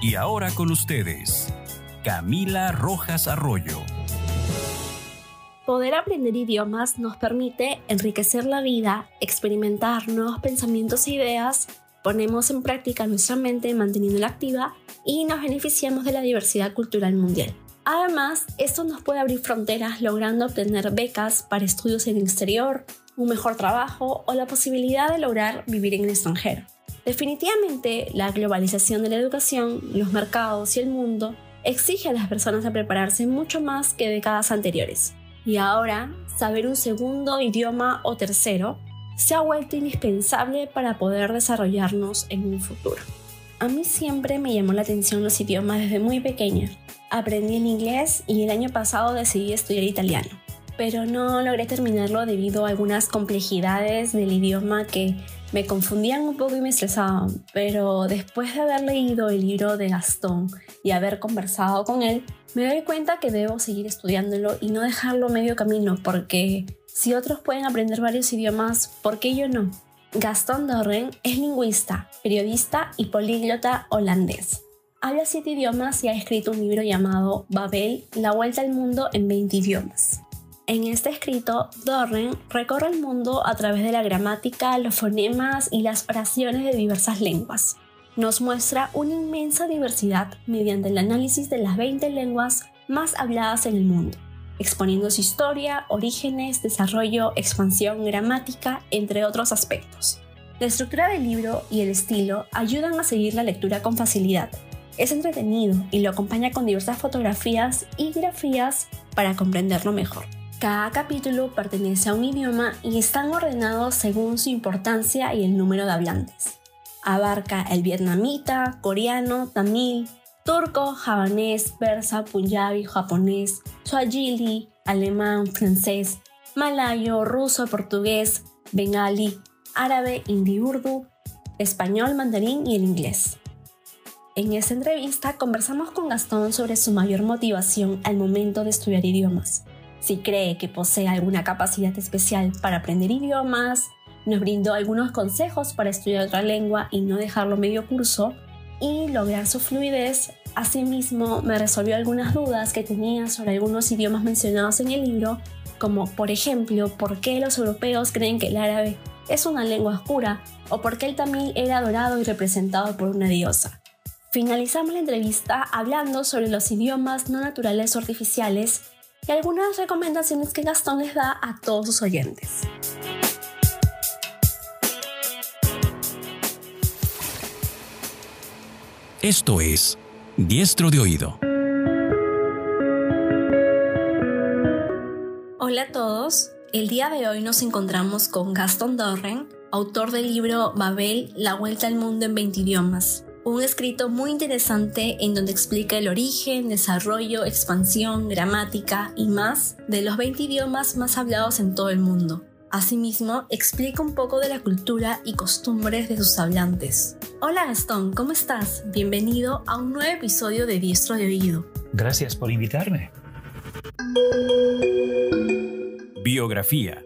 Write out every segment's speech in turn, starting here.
Y ahora con ustedes, Camila Rojas Arroyo. Poder aprender idiomas nos permite enriquecer la vida, experimentar nuevos pensamientos e ideas, ponemos en práctica nuestra mente manteniéndola activa y nos beneficiamos de la diversidad cultural mundial. Además, esto nos puede abrir fronteras logrando obtener becas para estudios en el exterior, un mejor trabajo o la posibilidad de lograr vivir en el extranjero. Definitivamente, la globalización de la educación, los mercados y el mundo exige a las personas a prepararse mucho más que décadas anteriores. Y ahora, saber un segundo idioma o tercero se ha vuelto indispensable para poder desarrollarnos en un futuro. A mí siempre me llamó la atención los idiomas desde muy pequeña. Aprendí el inglés y el año pasado decidí estudiar italiano, pero no logré terminarlo debido a algunas complejidades del idioma que me confundían un poco y me estresaban, pero después de haber leído el libro de Gastón y haber conversado con él, me doy cuenta que debo seguir estudiándolo y no dejarlo medio camino, porque si otros pueden aprender varios idiomas, ¿por qué yo no? Gastón Dorren es lingüista, periodista y políglota holandés. Habla siete idiomas y ha escrito un libro llamado Babel, la vuelta al mundo en 20 idiomas. En este escrito, Dorren recorre el mundo a través de la gramática, los fonemas y las oraciones de diversas lenguas. Nos muestra una inmensa diversidad mediante el análisis de las 20 lenguas más habladas en el mundo, exponiendo su historia, orígenes, desarrollo, expansión, gramática, entre otros aspectos. La estructura del libro y el estilo ayudan a seguir la lectura con facilidad. Es entretenido y lo acompaña con diversas fotografías y grafías para comprenderlo mejor. Cada capítulo pertenece a un idioma y están ordenados según su importancia y el número de hablantes. Abarca el vietnamita, coreano, tamil, turco, javanés, persa, punjabi, japonés, swahili, alemán, francés, malayo, ruso, portugués, bengali, árabe, hindi urdu, español, mandarín y el inglés. En esta entrevista conversamos con Gastón sobre su mayor motivación al momento de estudiar idiomas si cree que posee alguna capacidad especial para aprender idiomas, nos brindó algunos consejos para estudiar otra lengua y no dejarlo medio curso y lograr su fluidez. Asimismo, me resolvió algunas dudas que tenía sobre algunos idiomas mencionados en el libro, como por ejemplo, por qué los europeos creen que el árabe es una lengua oscura o por qué el tamil era adorado y representado por una diosa. Finalizamos la entrevista hablando sobre los idiomas no naturales o artificiales y algunas recomendaciones que Gastón les da a todos sus oyentes. Esto es Diestro de Oído. Hola a todos, el día de hoy nos encontramos con Gastón Dorren, autor del libro Babel, la vuelta al mundo en 20 idiomas un escrito muy interesante en donde explica el origen, desarrollo, expansión, gramática y más de los 20 idiomas más hablados en todo el mundo. Asimismo, explica un poco de la cultura y costumbres de sus hablantes. Hola Gastón, ¿cómo estás? Bienvenido a un nuevo episodio de Diestro de Oído. Gracias por invitarme. Biografía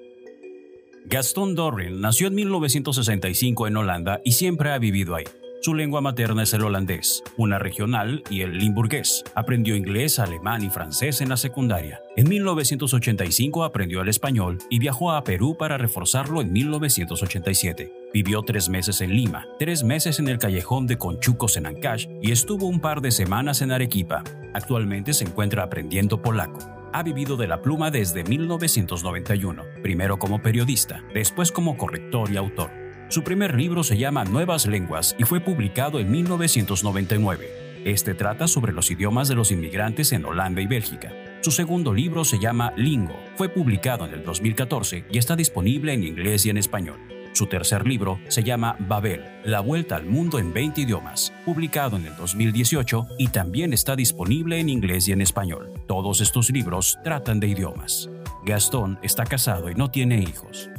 Gastón Dorrin nació en 1965 en Holanda y siempre ha vivido ahí. Su lengua materna es el holandés, una regional y el limburgués. Aprendió inglés, alemán y francés en la secundaria. En 1985 aprendió el español y viajó a Perú para reforzarlo en 1987. Vivió tres meses en Lima, tres meses en el callejón de Conchucos en Ancash y estuvo un par de semanas en Arequipa. Actualmente se encuentra aprendiendo polaco ha vivido de la pluma desde 1991, primero como periodista, después como corrector y autor. Su primer libro se llama Nuevas Lenguas y fue publicado en 1999. Este trata sobre los idiomas de los inmigrantes en Holanda y Bélgica. Su segundo libro se llama Lingo. Fue publicado en el 2014 y está disponible en inglés y en español. Su tercer libro se llama Babel, La Vuelta al Mundo en 20 idiomas, publicado en el 2018 y también está disponible en inglés y en español. Todos estos libros tratan de idiomas. Gastón está casado y no tiene hijos.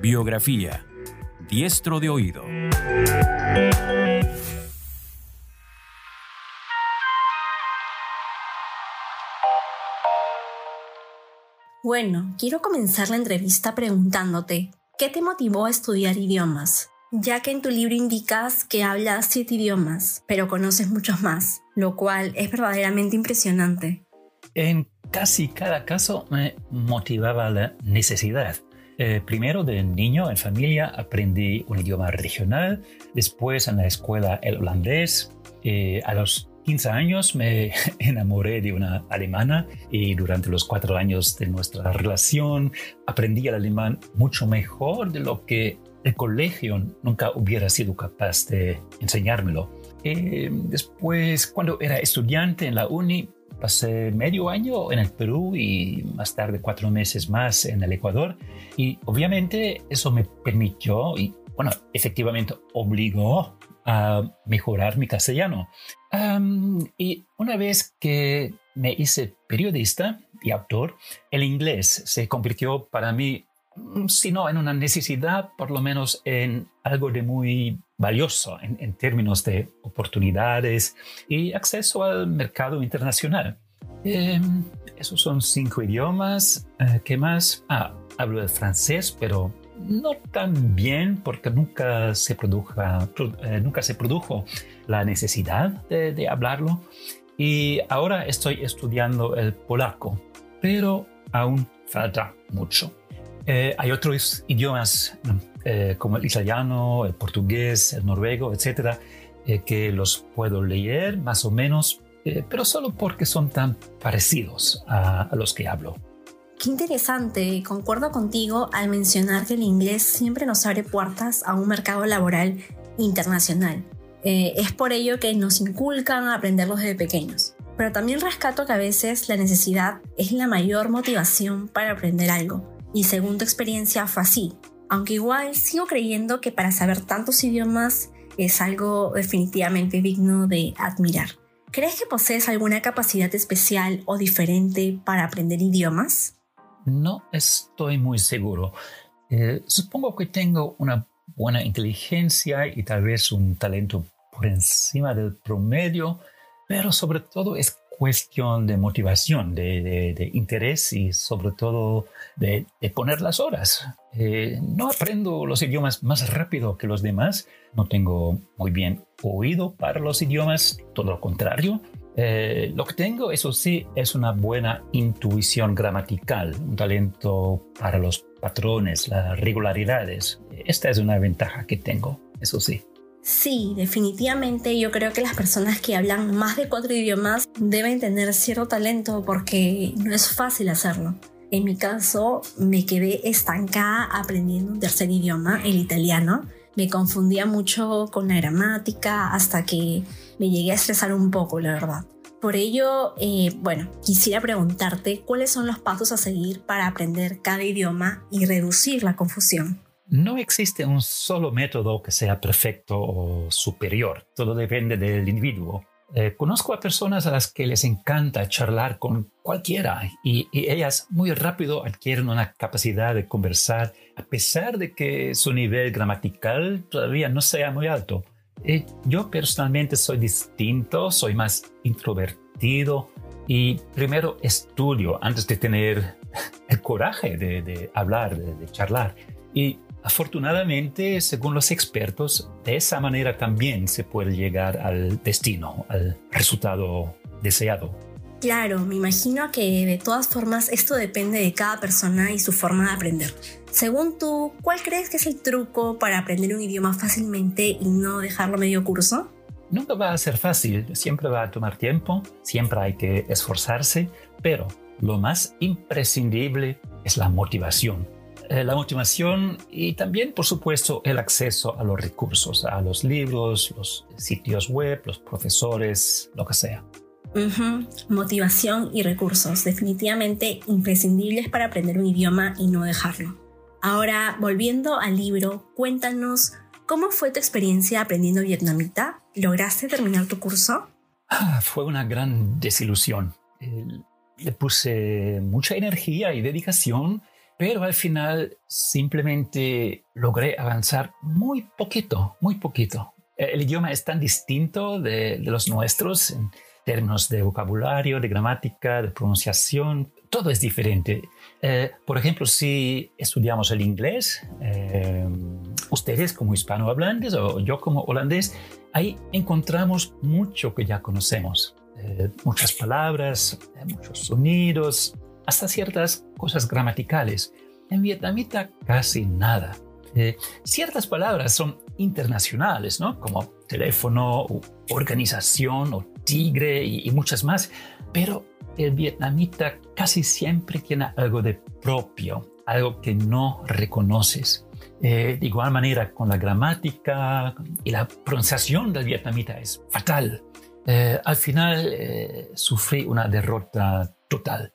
Biografía. Diestro de oído. Bueno, quiero comenzar la entrevista preguntándote, ¿qué te motivó a estudiar idiomas? Ya que en tu libro indicas que hablas siete idiomas, pero conoces muchos más, lo cual es verdaderamente impresionante. En casi cada caso me motivaba la necesidad. Eh, primero de niño en familia aprendí un idioma regional, después en la escuela el holandés. Eh, a los 15 años me enamoré de una alemana y durante los cuatro años de nuestra relación aprendí el alemán mucho mejor de lo que el colegio nunca hubiera sido capaz de enseñármelo. Eh, después, cuando era estudiante en la uni, Pasé medio año en el Perú y más tarde cuatro meses más en el Ecuador. Y obviamente eso me permitió y, bueno, efectivamente obligó a mejorar mi castellano. y una vez que me hice periodista y autor, el inglés se convirtió para mí, mm, si no en una necesidad, por lo menos en algo de muy valioso en, términos de oportunidades y acceso al mercado internacional. Em, esos son cinco idiomas. Eh, ¿Qué más? Ah, hablo el francés, pero no tan bien porque nunca se, produja, eh, nunca se produjo la necesidad de, hablarlo. Y ahora estoy estudiando el polaco, pero aún falta mucho. Eh, hay otros idiomas eh, como el italiano, el portugués, el noruego, etcétera, eh, que los puedo leer más o menos, eh, pero solo porque son tan parecidos a, los que hablo. Qué interesante, concuerdo contigo al mencionar que el inglés siempre nos abre puertas a un mercado laboral internacional. es por ello que nos inculcan a aprenderlos desde pequeños. Pero también rescato que a veces la necesidad es la mayor motivación para aprender algo. Y según tu experiencia fue así aunque igual sigo creyendo que para saber tantos idiomas es algo definitivamente digno de admirar. ¿Crees que posees alguna capacidad especial o diferente para aprender idiomas? No estoy muy seguro. Eh, supongo que tengo una buena inteligencia y tal vez un talento por encima del promedio, pero sobre todo es cuestión de motivación, de, interés y sobre todo de, poner las horas. Eh, no aprendo los idiomas más rápido que los demás, no tengo muy bien oído para los idiomas, todo lo contrario. Eh, lo que tengo, eso sí, es una buena intuición gramatical, un talento para los patrones, las regularidades. Esta es una ventaja que tengo, eso sí. Sí, definitivamente yo creo que las personas que hablan más de cuatro idiomas deben tener cierto talento porque no es fácil hacerlo. En mi caso, me quedé estancada aprendiendo un tercer idioma, el italiano. Me confundía mucho con la gramática hasta que me llegué a estresar un poco, la verdad. Por ello, eh, bueno, quisiera preguntarte cuáles son los pasos a seguir para aprender cada idioma y reducir la confusión. No existe un solo método que sea perfecto o superior, todo depende del individuo. Eh, conozco a personas a las que les encanta charlar con cualquiera y, ellas muy rápido adquieren una capacidad de conversar a pesar de que su nivel gramatical todavía no sea muy alto. Eh, yo personalmente soy distinto, soy más introvertido y primero estudio antes de tener el coraje de, hablar, de, de charlar. Y Afortunadamente, según los expertos, de esa manera también se puede llegar al destino, al resultado deseado. Claro, me imagino que de todas formas esto depende de cada persona y su forma de aprender. Según tú, ¿cuál crees que es el truco para aprender un idioma fácilmente y no dejarlo medio curso? Nunca va a ser fácil, siempre va a tomar tiempo, siempre hay que esforzarse, pero lo más imprescindible es la motivación eh, la motivación y también, por supuesto, el acceso a los recursos, a los libros, los sitios web, los profesores, lo que sea. Motivación y recursos, definitivamente imprescindibles para aprender un idioma y no dejarlo. Ahora, volviendo al libro, cuéntanos cómo fue tu experiencia aprendiendo vietnamita. ¿Lograste terminar tu curso? Ah, fue una gran desilusión. le puse mucha energía y dedicación, pero al final simplemente logré avanzar muy poquito, muy poquito. El idioma es tan distinto de, de los nuestros en términos de vocabulario, de gramática, de pronunciación, todo es diferente. Eh, por ejemplo, si estudiamos el inglés, eh, ustedes como hispanohablantes o yo como holandés, ahí encontramos mucho que ya conocemos. Eh, muchas palabras, muchos sonidos, hasta ciertas cosas gramaticales. En vietnamita casi nada. ciertas palabras son internacionales, ¿no? Como teléfono, organización o tigre y, y muchas más, pero el vietnamita casi siempre tiene algo de propio, algo que no reconoces. Eh, de igual manera, con la gramática y la pronunciación del vietnamita es fatal. Eh, al final eh, sufrí una derrota total.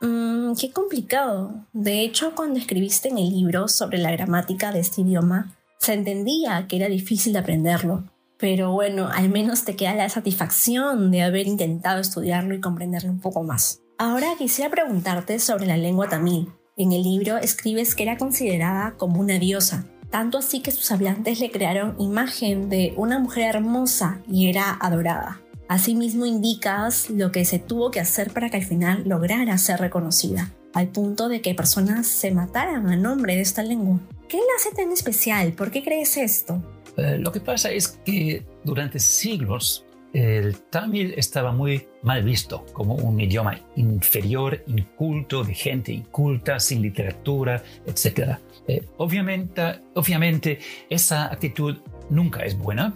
Mm, qué complicado. De hecho, cuando escribiste en el libro sobre la gramática de este idioma, se entendía que era difícil de aprenderlo. Pero bueno, al menos te queda la satisfacción de haber intentado estudiarlo y comprenderlo un poco más. Ahora quisiera preguntarte sobre la lengua tamil. En el libro escribes que era considerada como una diosa, tanto así que sus hablantes le crearon imagen de una mujer hermosa y era adorada. Asimismo indicas lo que se tuvo que hacer para que al final lograra ser reconocida, al punto de que personas se mataran a nombre de esta lengua. ¿Qué la hace tan especial? ¿Por qué crees esto? Eh, lo que pasa es que durante siglos el tamil estaba muy mal visto como un idioma inferior, inculto, de gente inculta, sin literatura, etc. Eh, obviamente, obviamente, esa actitud nunca es buena.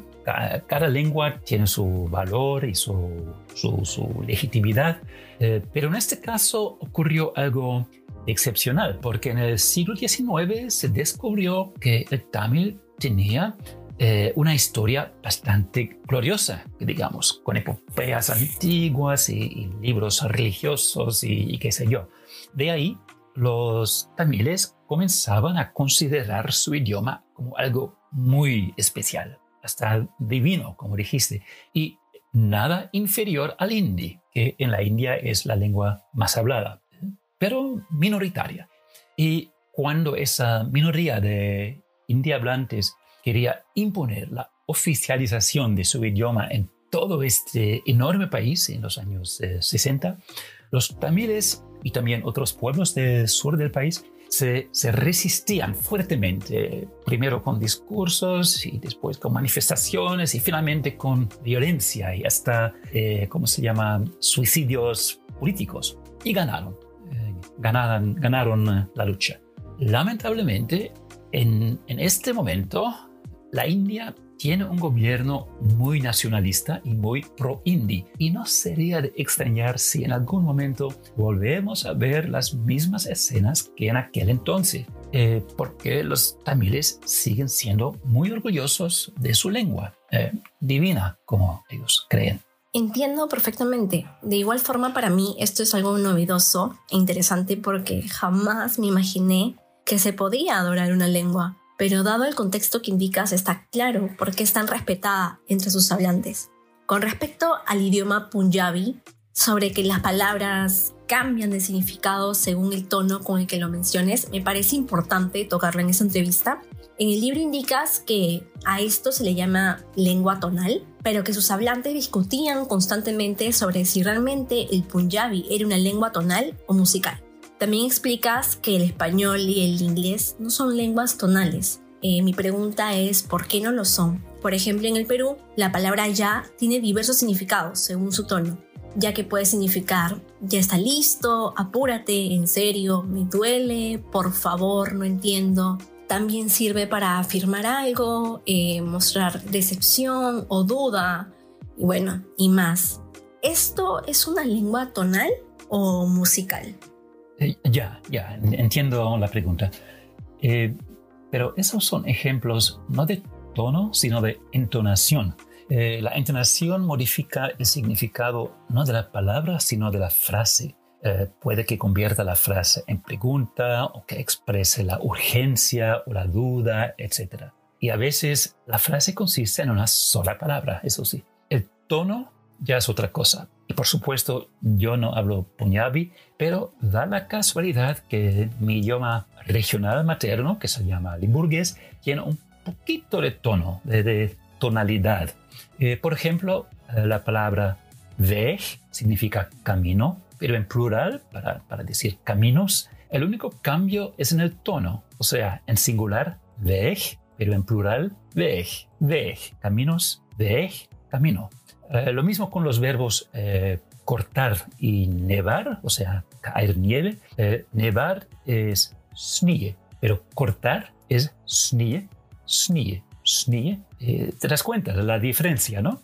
Cada, lengua tiene su valor y su, legitimidad, eh, pero en este caso ocurrió algo excepcional, porque en el siglo XIX se descubrió que el tamil tenía eh, una historia bastante gloriosa, digamos, con epopeas antiguas y, libros religiosos y, qué sé yo. De ahí, los tamiles comenzaban a considerar su idioma como algo muy especial, hasta divino, como dijiste, y nada inferior al hindi, que en la India es la lengua más hablada, pero minoritaria. Y cuando esa minoría de hindi hablantes quería imponer la oficialización de su idioma en todo este enorme país en los años 60, eh, los tamiles y también otros pueblos del sur del país se, resistían fuertemente, primero con discursos y después con manifestaciones y finalmente con violencia y hasta, eh, ¿cómo se llama?, suicidios políticos. Y ganaron, eh, ganaron, ganaron la lucha. Lamentablemente, en, en este momento, la India tiene un gobierno muy nacionalista y muy pro-indi y no sería de extrañar si en algún momento volvemos a ver las mismas escenas que en aquel entonces, eh, porque los tamiles siguen siendo muy orgullosos de su lengua, eh, divina como ellos creen. Entiendo perfectamente. De igual forma, para mí esto es algo novedoso e interesante porque jamás me imaginé que se podía adorar una lengua pero dado el contexto que indicas está claro por qué es tan respetada entre sus hablantes. Con respecto al idioma punjabi, sobre que las palabras cambian de significado según el tono con el que lo menciones, me parece importante tocarlo en esa entrevista. En el libro indicas que a esto se le llama lengua tonal, pero que sus hablantes discutían constantemente sobre si realmente el punjabi era una lengua tonal o musical. También explicas que el español y el inglés no son lenguas tonales. Eh, mi pregunta es, ¿por qué no lo son? Por ejemplo, en el Perú, la palabra ya tiene diversos significados según su tono, ya que puede significar ya está listo, apúrate, en serio, me duele, por favor, no entiendo. También sirve para afirmar algo, eh, mostrar decepción o duda, y bueno, y más. ¿Esto es una lengua tonal o musical? Eh, ya, ya, entiendo la pregunta. Eh, pero esos son ejemplos no de tono, sino de entonación. Eh, la entonación modifica el significado no de la palabra, sino de la frase. Puede que convierta la frase en pregunta o que exprese la urgencia o la duda, etc. Y a veces la frase consiste en una sola palabra, eso sí. El tono ya es otra cosa. Y por supuesto, yo no hablo punjabi, pero da la casualidad que mi idioma regional materno, que se llama limburgués, tiene un poquito de tono, de, tonalidad. Eh, por ejemplo, la palabra veg significa camino, pero en plural, para, para, decir caminos, el único cambio es en el tono. O sea, en singular, veg, pero en plural, veg, veg, caminos, veg, camino. Eh, lo mismo con los verbos eh, cortar y nevar, o sea, caer nieve. Eh, nevar es snie, pero cortar es snie, snie, snie. ¿Te das cuenta de la diferencia, no?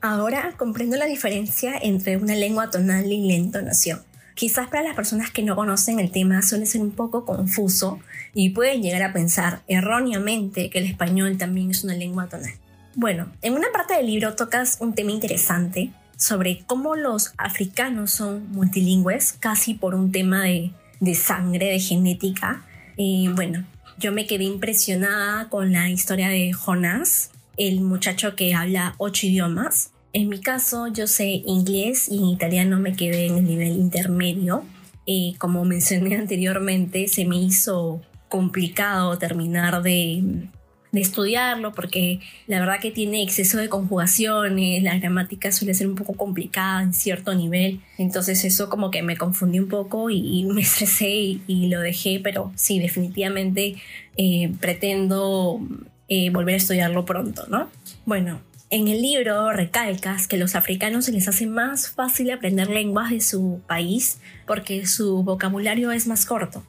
Ahora comprendo la diferencia entre una lengua tonal y la entonación. Quizás para las personas que no conocen el tema suele ser un poco confuso y pueden llegar a pensar erróneamente que el español también es una lengua tonal. Bueno, en una parte del libro tocas un tema interesante sobre cómo los africanos son multilingües, casi por un tema de, sangre, de genética. Y bueno, yo me quedé impresionada con la historia de Jonas, el muchacho que habla ocho idiomas. En mi caso, yo sé inglés y en italiano me quedé en el nivel intermedio. Y como mencioné anteriormente, se me hizo complicado terminar de de estudiarlo porque la verdad que tiene exceso de conjugaciones, la gramática suele ser un poco complicada en cierto nivel, entonces eso como que me confundí un poco y, me estresé y, lo dejé, pero sí, definitivamente eh, pretendo eh, volver a estudiarlo pronto, ¿no? Bueno, en el libro recalcas que los africanos se les hace más fácil aprender lenguas de su país porque su vocabulario es más corto.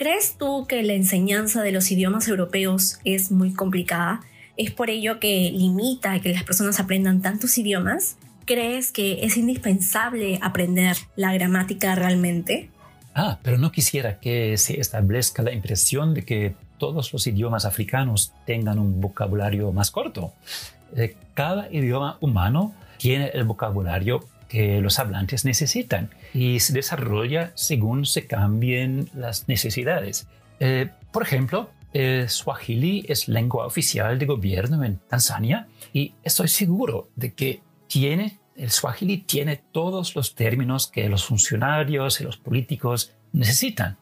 ¿Crees tú que la enseñanza de los idiomas europeos es muy complicada? ¿Es por ello que limita que las personas aprendan tantos idiomas? ¿Crees que es indispensable aprender la gramática realmente? Ah, pero no quisiera que se establezca la impresión de que todos los idiomas africanos tengan un vocabulario más corto. Eh, cada idioma humano tiene el vocabulario que los hablantes necesitan y se desarrolla según se cambien las necesidades. Eh, por ejemplo, el Swahili es lengua oficial de gobierno en Tanzania y estoy seguro de que tiene, el Swahili tiene todos los términos que los funcionarios y los políticos necesitan.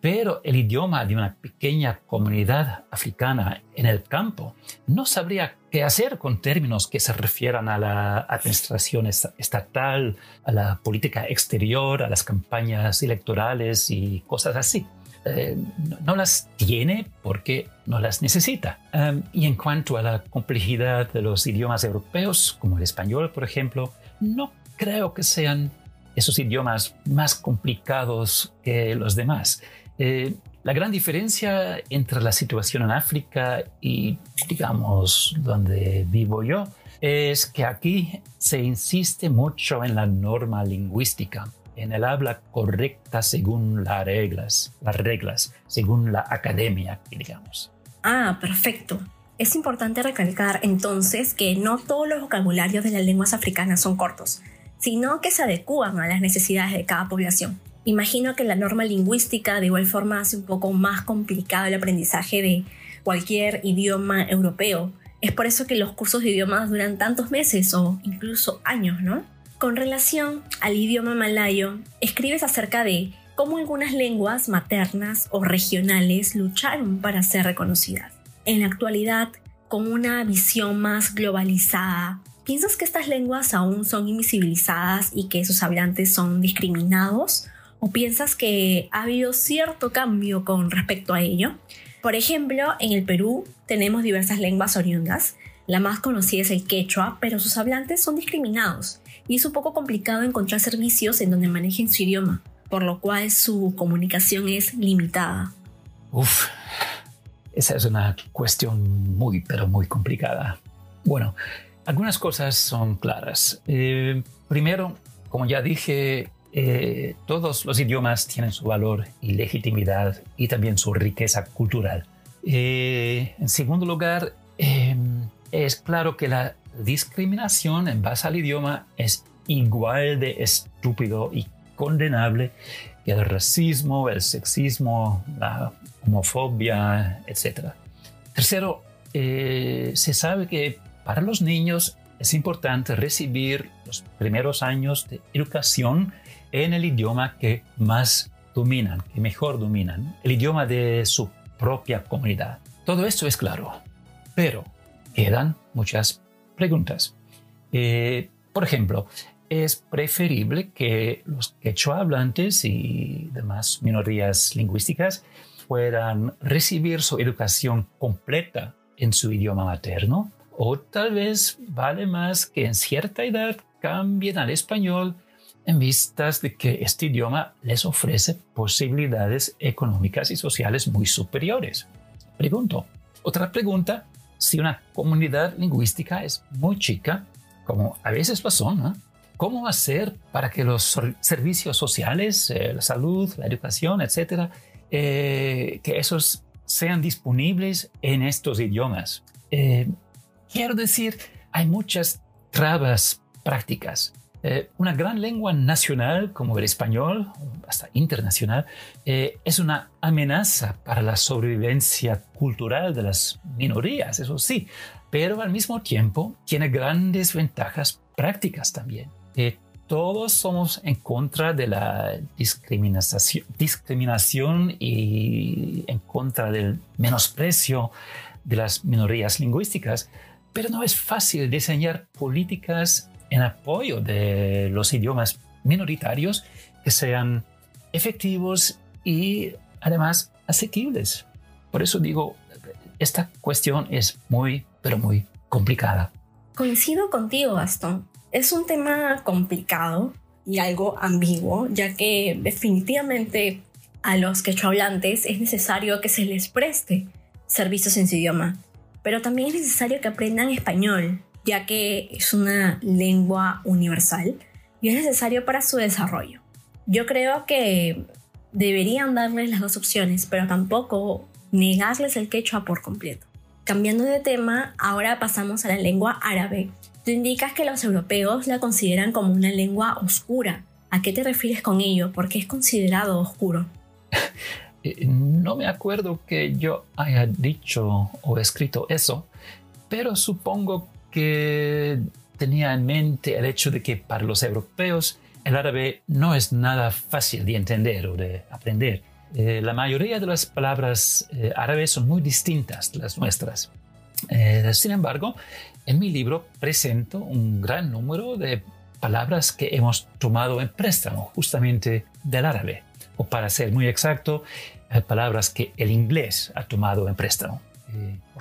Pero el idioma de una pequeña comunidad africana en el campo no sabría qué hacer con términos que se refieran a la administración estatal, a la política exterior, a las campañas electorales y cosas así. Eh, no, las tiene porque no las necesita. Um, y en cuanto a la complejidad de los idiomas europeos, como el español, por ejemplo, no creo que sean esos idiomas más complicados que los demás. Eh, la gran diferencia entre la situación en África y, digamos, donde vivo yo, es que aquí se insiste mucho en la norma lingüística, en el habla correcta según las reglas, las reglas, según la academia, digamos. Ah, perfecto. Es importante recalcar entonces que no todos los vocabularios de las lenguas africanas son cortos, sino que se adecúan a las necesidades de cada población. Imagino que la norma lingüística de igual forma hace un poco más complicado el aprendizaje de cualquier idioma europeo. Es por eso que los cursos de idiomas duran tantos meses o incluso años, ¿no? Con relación al idioma malayo, escribes acerca de cómo algunas lenguas maternas o regionales lucharon para ser reconocidas. En la actualidad, con una visión más globalizada, ¿piensas que estas lenguas aún son invisibilizadas y que sus hablantes son discriminados? ¿O piensas que ha habido cierto cambio con respecto a ello? Por ejemplo, en el Perú tenemos diversas lenguas oriundas. La más conocida es el quechua, pero sus hablantes son discriminados y es un poco complicado encontrar servicios en donde manejen su idioma, por lo cual su comunicación es limitada. Uf, esa es una cuestión muy, pero muy complicada. Bueno, algunas cosas son claras. Eh, primero, como ya dije, eh, todos los idiomas tienen su valor y legitimidad y también su riqueza cultural. Eh, en segundo lugar, em, es claro que la discriminación en base al idioma es igual de estúpido y condenable que el racismo, el sexismo, la homofobia, etc. Tercero, eh, se sabe que para los niños es importante recibir los primeros años de educación en el idioma que más dominan, que mejor dominan, el idioma de su propia comunidad. Todo esto es claro, pero quedan muchas preguntas. Eh, por ejemplo, es preferible que los quechua hablantes y demás minorías lingüísticas puedan recibir su educación completa en su idioma materno, o tal vez vale más que en cierta edad cambien al español en vistas de que este idioma les ofrece posibilidades económicas y sociales muy superiores. Pregunto, otra pregunta, si una comunidad lingüística es muy chica, como a veces lo son, ¿cómo hacer para que los servicios sociales, eh, la salud, la educación, etcétera, eh, que esos sean disponibles en estos idiomas? Eh, quiero decir, hay muchas trabas prácticas eh, una gran lengua nacional como el español, hasta internacional, eh, es una amenaza para la sobrevivencia cultural de las minorías, eso sí, pero al mismo tiempo tiene grandes ventajas prácticas también. Eh, todos somos en contra de la discriminación, discriminación y en contra del menosprecio de las minorías lingüísticas, pero no es fácil diseñar políticas en apoyo de los idiomas minoritarios que sean efectivos y además asequibles. Por eso digo, esta cuestión es muy, pero muy complicada. Coincido contigo, Gastón. Es un tema complicado y algo ambiguo, ya que definitivamente a los quechohablantes es necesario que se les preste servicios en su idioma, pero también es necesario que aprendan español, ya que es una lengua universal y es necesario para su desarrollo. Yo creo que deberían darles las dos opciones, pero tampoco negarles el quechua por completo. Cambiando de tema, ahora pasamos a la lengua árabe. Tú indicas que los europeos la consideran como una lengua oscura. ¿A qué te refieres con ello? ¿Por qué es considerado oscuro? Eh, no me acuerdo que yo haya dicho o escrito eso, pero supongo que tenía en mente el hecho de que para los europeos el árabe no es nada fácil de entender o de aprender. Eh, la mayoría de las palabras eh, árabes son muy distintas de las nuestras. Eh, sin embargo, en mi libro presento un gran número de palabras que hemos tomado en préstamo justamente del árabe, o para ser muy exacto, palabras que el inglés ha tomado en préstamo.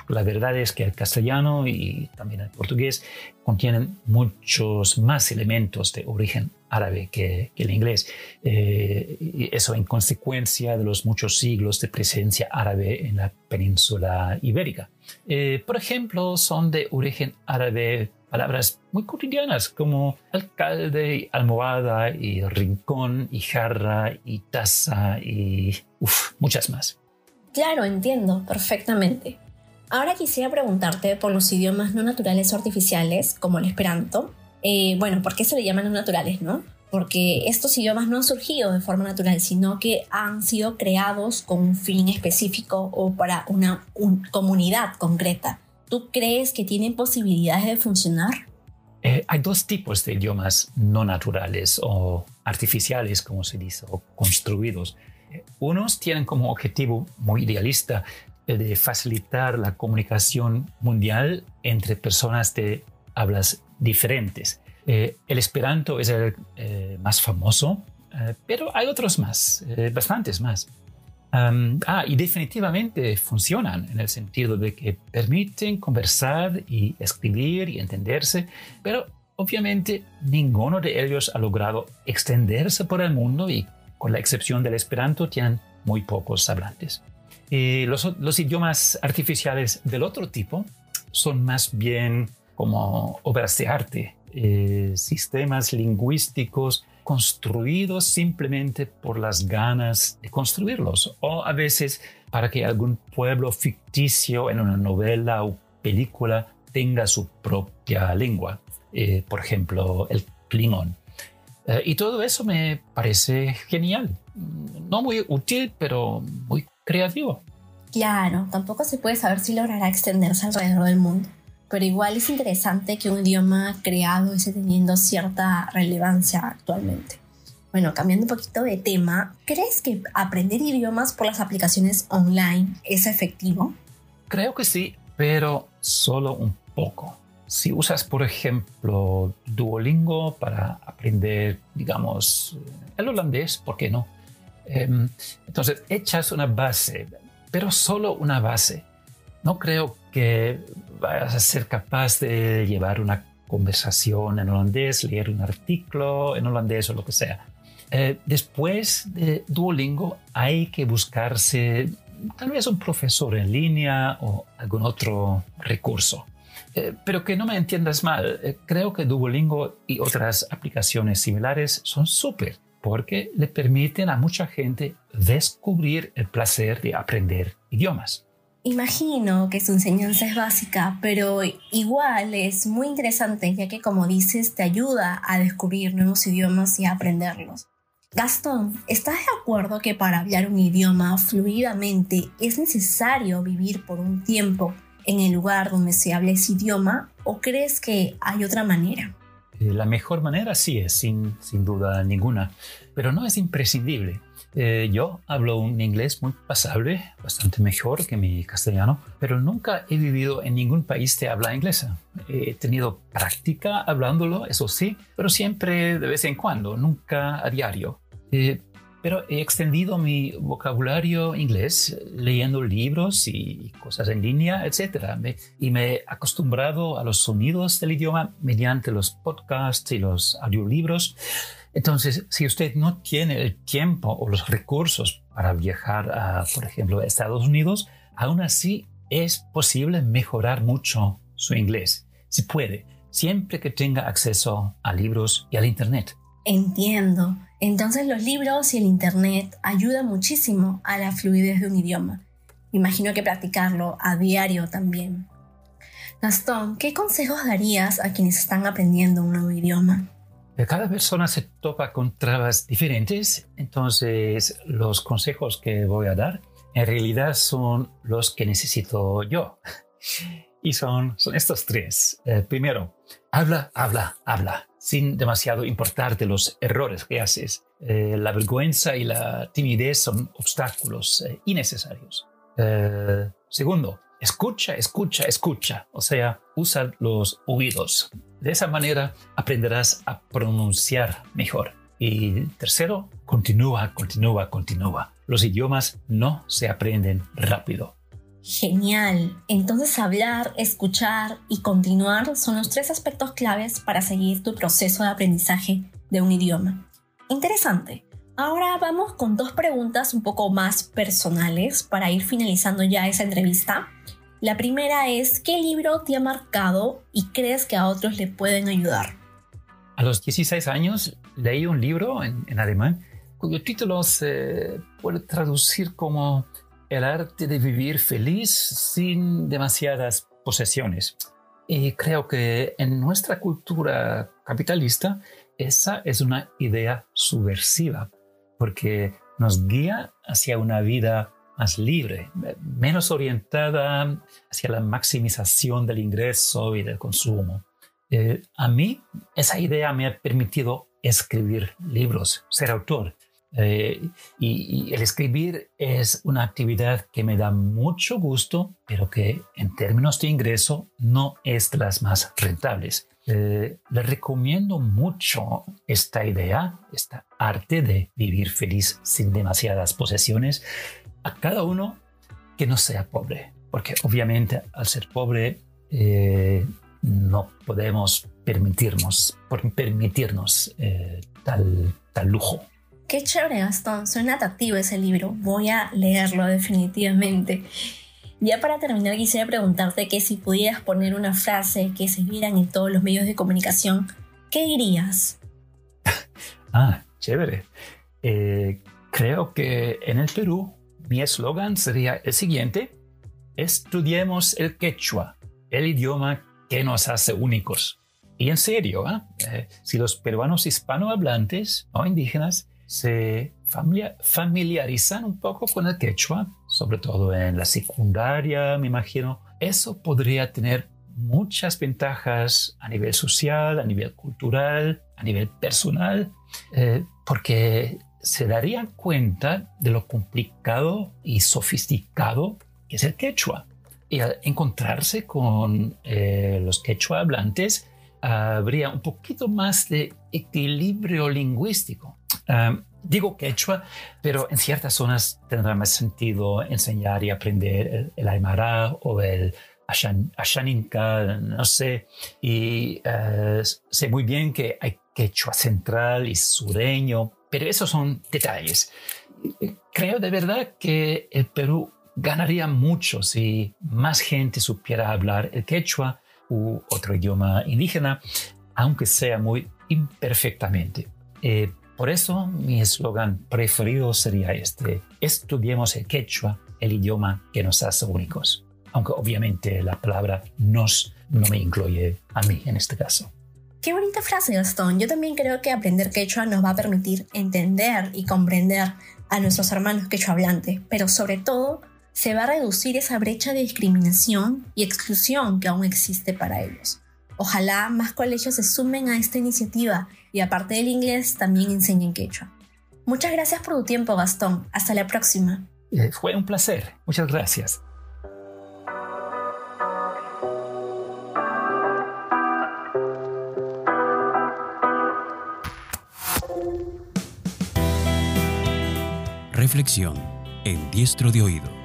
La verdad es que el castellano y también el portugués contienen muchos más elementos de origen árabe que, el inglés. Eh, eso en consecuencia de los muchos siglos de presencia árabe en la península ibérica. Eh, por ejemplo, son de origen árabe palabras muy cotidianas como alcalde, almohada y rincón y jarra y taza y muchas más. Claro, entiendo perfectamente. Ahora quisiera preguntarte por los idiomas no naturales o artificiales, como el esperanto. Eh, bueno, ¿por qué se le llaman no naturales, no? Porque estos idiomas no han surgido de forma natural, sino que han sido creados con un fin específico o para una comunidad concreta. ¿Tú crees que tienen posibilidades de funcionar? Eh, hay dos tipos de idiomas no naturales o artificiales, como se dice, o construidos. Unos tienen como objetivo muy idealista de facilitar la comunicación mundial entre personas de hablas diferentes. Eh, el esperanto es el eh, más famoso, eh, pero hay otros más, bastantes más. ah, y definitivamente funcionan en el sentido de que permiten conversar y escribir y entenderse, pero obviamente ninguno de ellos ha logrado extenderse por el mundo y con la excepción del esperanto, tienen muy pocos hablantes. Y los, idiomas artificiales del otro tipo son más bien como obras de arte, eh, sistemas lingüísticos construidos simplemente por las ganas de construirlos o a veces para que algún pueblo ficticio en una novela o película tenga su propia lengua, eh, por ejemplo el Klingon. Eh, y todo eso me parece genial. No muy útil, pero muy creativo. Claro, tampoco se puede saber si logrará extenderse alrededor del mundo, pero igual es interesante que un idioma creado esté teniendo cierta relevancia actualmente. Bueno, cambiando un poquito de tema, ¿crees que aprender idiomas por las aplicaciones online es efectivo? Creo que sí, pero solo un poco. Si usas, por ejemplo, Duolingo para aprender, digamos, el holandés, ¿por qué no? Em, entonces, echas una base, pero solo una base. No creo que vayas a ser capaz de llevar una conversación en holandés, leer un artículo en holandés o lo que sea. Eh, después de Duolingo hay que buscarse tal vez un profesor en línea o algún otro recurso. Eh, pero que no me entiendas mal, eh, creo que Duolingo y otras aplicaciones similares son súper porque le permiten a mucha gente descubrir el placer de aprender idiomas. Imagino que su enseñanza es básica, pero igual es muy interesante ya que como dices te ayuda a descubrir nuevos idiomas y a aprenderlos. Gastón, ¿estás de acuerdo que para hablar un idioma fluidamente es necesario vivir por un tiempo en el lugar donde se habla ese idioma o crees que hay otra manera? Eh, la mejor manera sí es, sin, sin duda ninguna, pero no es imprescindible. Eh, yo hablo un inglés muy pasable, bastante mejor que mi castellano, pero nunca he vivido en ningún país de habla inglesa. He tenido práctica hablándolo, eso sí, pero siempre de vez en cuando, nunca a diario. Eh, pero he extendido mi vocabulario inglés leyendo libros y cosas en línea, etc. Y me he acostumbrado a los sonidos del idioma mediante los podcasts y los audiolibros. Entonces, si usted no tiene el tiempo o los recursos para viajar a, por ejemplo, a Estados Unidos, aún así es posible mejorar mucho su inglés. Si puede, siempre que tenga acceso a libros y al Internet. Entiendo. Entonces los libros y el Internet ayudan muchísimo a la fluidez de un idioma. Imagino que practicarlo a diario también. Gastón, ¿qué consejos darías a quienes están aprendiendo un nuevo idioma? Cada persona se topa con trabas diferentes, entonces los consejos que voy a dar en realidad son los que necesito yo. Y son, son estos tres. Eh, primero, habla, habla, habla, sin demasiado importarte los errores que haces. Eh, la vergüenza y la timidez son obstáculos eh, innecesarios. segundo, escucha, escucha, escucha. O sea, usa los oídos. De esa manera aprenderás a pronunciar mejor. Y tercero, continúa, continúa, continúa. Los idiomas no se aprenden rápido. Genial. Entonces hablar, escuchar y continuar son los tres aspectos claves para seguir tu proceso de aprendizaje de un idioma. Interesante. Ahora vamos con dos preguntas un poco más personales para ir finalizando ya esa entrevista. La primera es, ¿qué libro te ha marcado y crees que a otros le pueden ayudar? A los 16 años leí un libro en, alemán cuyo título se puede traducir como El arte de vivir feliz sin demasiadas posesiones. Y creo que en nuestra cultura capitalista esa es una idea subversiva porque nos guía hacia una vida más libre, menos orientada hacia la maximización del ingreso y del consumo. Eh, a mí esa idea me ha permitido escribir libros, ser autor. Eh, y, el escribir es una actividad que me da mucho gusto, pero que en términos de ingreso no es de las más rentables. Eh, le recomiendo mucho esta idea, esta arte de vivir feliz sin demasiadas posesiones, a cada uno que no sea pobre, porque obviamente al ser pobre eh, no podemos permitirnos, permitirnos eh, tal, tal lujo. Qué chévere, Gastón. Suena atractivo ese libro. Voy a leerlo definitivamente. Ya para terminar, quisiera preguntarte que si pudieras poner una frase que se viera en todos los medios de comunicación, ¿qué dirías? ah, chévere. Eh, creo que en el Perú mi eslogan sería el siguiente, estudiemos el quechua, el idioma que nos hace únicos. y en serio, ¿ah? eh, si los peruanos hispanohablantes o indígenas se familiarizan un poco con el quechua, sobre todo en la secundaria, me imagino, eso podría tener muchas ventajas a nivel social, a nivel cultural, a nivel personal, eh, porque se darían cuenta de lo complicado y sofisticado que es el quechua. Y al encontrarse con eh, los quechua hablantes, habría un poquito más de equilibrio lingüístico. digo quechua, pero en ciertas zonas tendrá más sentido enseñar y aprender el, aymara o el ashaninka, no sé. Y eh, sé muy bien que hay quechua central y sureño, pero esos son detalles. Creo de verdad que el Perú ganaría mucho si más gente supiera hablar el quechua u otro idioma indígena, aunque sea muy imperfectamente. Eh, por eso mi eslogan preferido sería este, estudiemos el quechua, el idioma que nos hace únicos. Aunque obviamente la palabra nos no me incluye a mí en este caso. Qué bonita frase, Gastón. Yo también creo que aprender quechua nos va a permitir entender y comprender a nuestros hermanos quechua hablantes, pero sobre todo se va a reducir esa brecha de discriminación y exclusión que aún existe para ellos. Ojalá más colegios se sumen a esta iniciativa y aparte del inglés también enseñen quechua. Muchas gracias por tu tiempo, Gastón. Hasta la próxima. Eh, fue un placer. Muchas gracias. Reflexión en diestro de oído.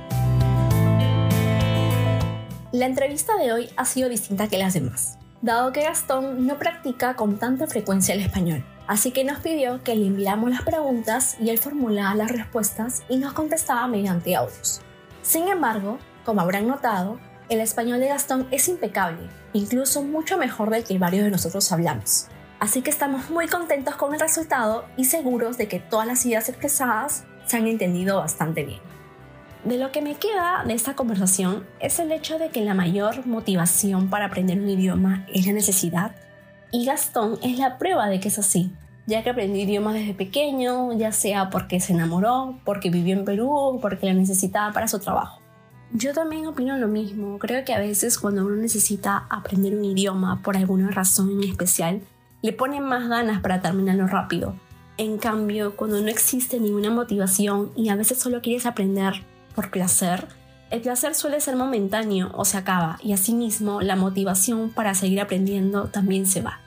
La entrevista de hoy ha sido distinta que las demás, dado que Gastón no practica con tanta frecuencia el español. Así que nos pidió que le enviáramos las preguntas y él formulaba las respuestas y nos contestaba mediante audios. Sin embargo, como habrán notado, el español de Gastón es impecable, incluso mucho mejor del que varios de nosotros hablamos. Así que estamos muy contentos con el resultado y seguros de que todas las ideas expresadas se han entendido bastante bien. De lo que me queda de esta conversación es el hecho de que la mayor motivación para aprender un idioma es la necesidad y Gastón es la prueba de que es así, ya que aprendió idiomas desde pequeño, ya sea porque se enamoró, porque vivió en Perú o porque la necesitaba para su trabajo. Yo también opino lo mismo, creo que a veces cuando uno necesita aprender un idioma por alguna razón en especial, le pone más ganas para terminarlo rápido. En cambio, cuando no existe ninguna motivación y a veces solo quieres aprender por placer, el placer suele ser momentáneo o se acaba y asimismo la motivación para seguir aprendiendo también se va.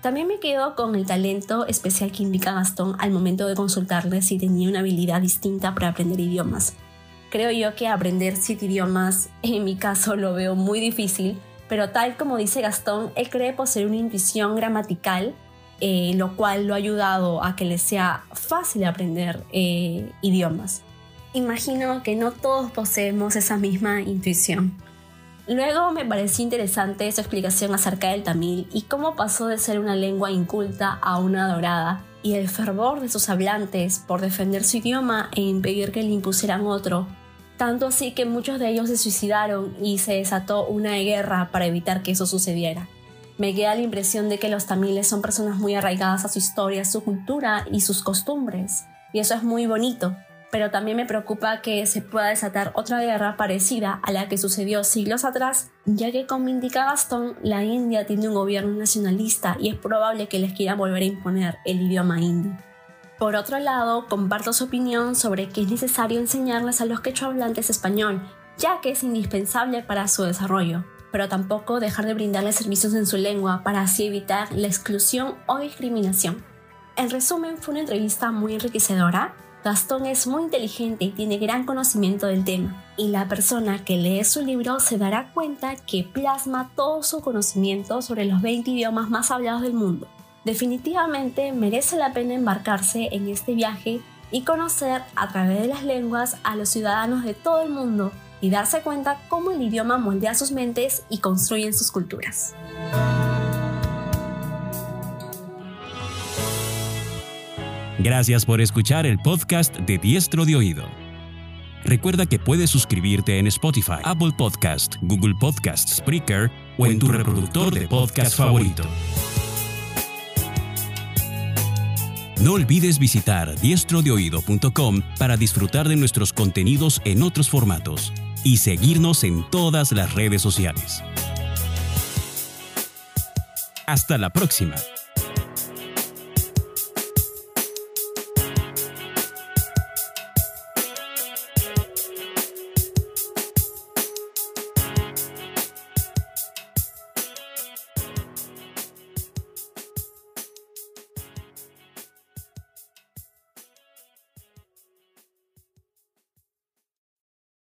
También me quedo con el talento especial que indica Gastón al momento de consultarle si tenía una habilidad distinta para aprender idiomas. Creo yo que aprender siete idiomas en mi caso lo veo muy difícil, pero tal como dice Gastón, él cree poseer una intuición gramatical, eh, lo cual lo ha ayudado a que le sea fácil aprender eh, idiomas imagino que no todos poseemos esa misma intuición. Luego me pareció interesante su explicación acerca del tamil y cómo pasó de ser una lengua inculta a una adorada, y el fervor de sus hablantes por defender su idioma e impedir que le impusieran otro, tanto así que muchos de ellos se suicidaron y se desató una guerra para evitar que eso sucediera. Me queda la impresión de que los tamiles son personas muy arraigadas a su historia, su cultura y sus costumbres, y eso es muy bonito, pero también me preocupa que se pueda desatar otra guerra parecida a la que sucedió siglos atrás, ya que como indica Gastón, la India tiene un gobierno nacionalista y es probable que les quiera volver a imponer el idioma hindi. Por otro lado, comparto su opinión sobre que es necesario enseñarles a los quechohablantes español, ya que es indispensable para su desarrollo, pero tampoco dejar de brindarles servicios en su lengua para así evitar la exclusión o discriminación. En resumen, fue una entrevista muy enriquecedora Gastón es muy inteligente y tiene gran conocimiento del tema, y la persona que lee su libro se dará cuenta que plasma todo su conocimiento sobre los 20 idiomas más hablados del mundo. Definitivamente merece la pena embarcarse en este viaje y conocer a través de las lenguas a los ciudadanos de todo el mundo y darse cuenta cómo el idioma moldea sus mentes y construye sus culturas. Gracias por escuchar el podcast de Diestro de Oído. Recuerda que puedes suscribirte en Spotify, Apple Podcast, Google Podcast, Spreaker o en tu reproductor de podcast favorito. No olvides visitar diestrodeoído.com para disfrutar de nuestros contenidos en otros formatos y seguirnos en todas las redes sociales. Hasta la próxima.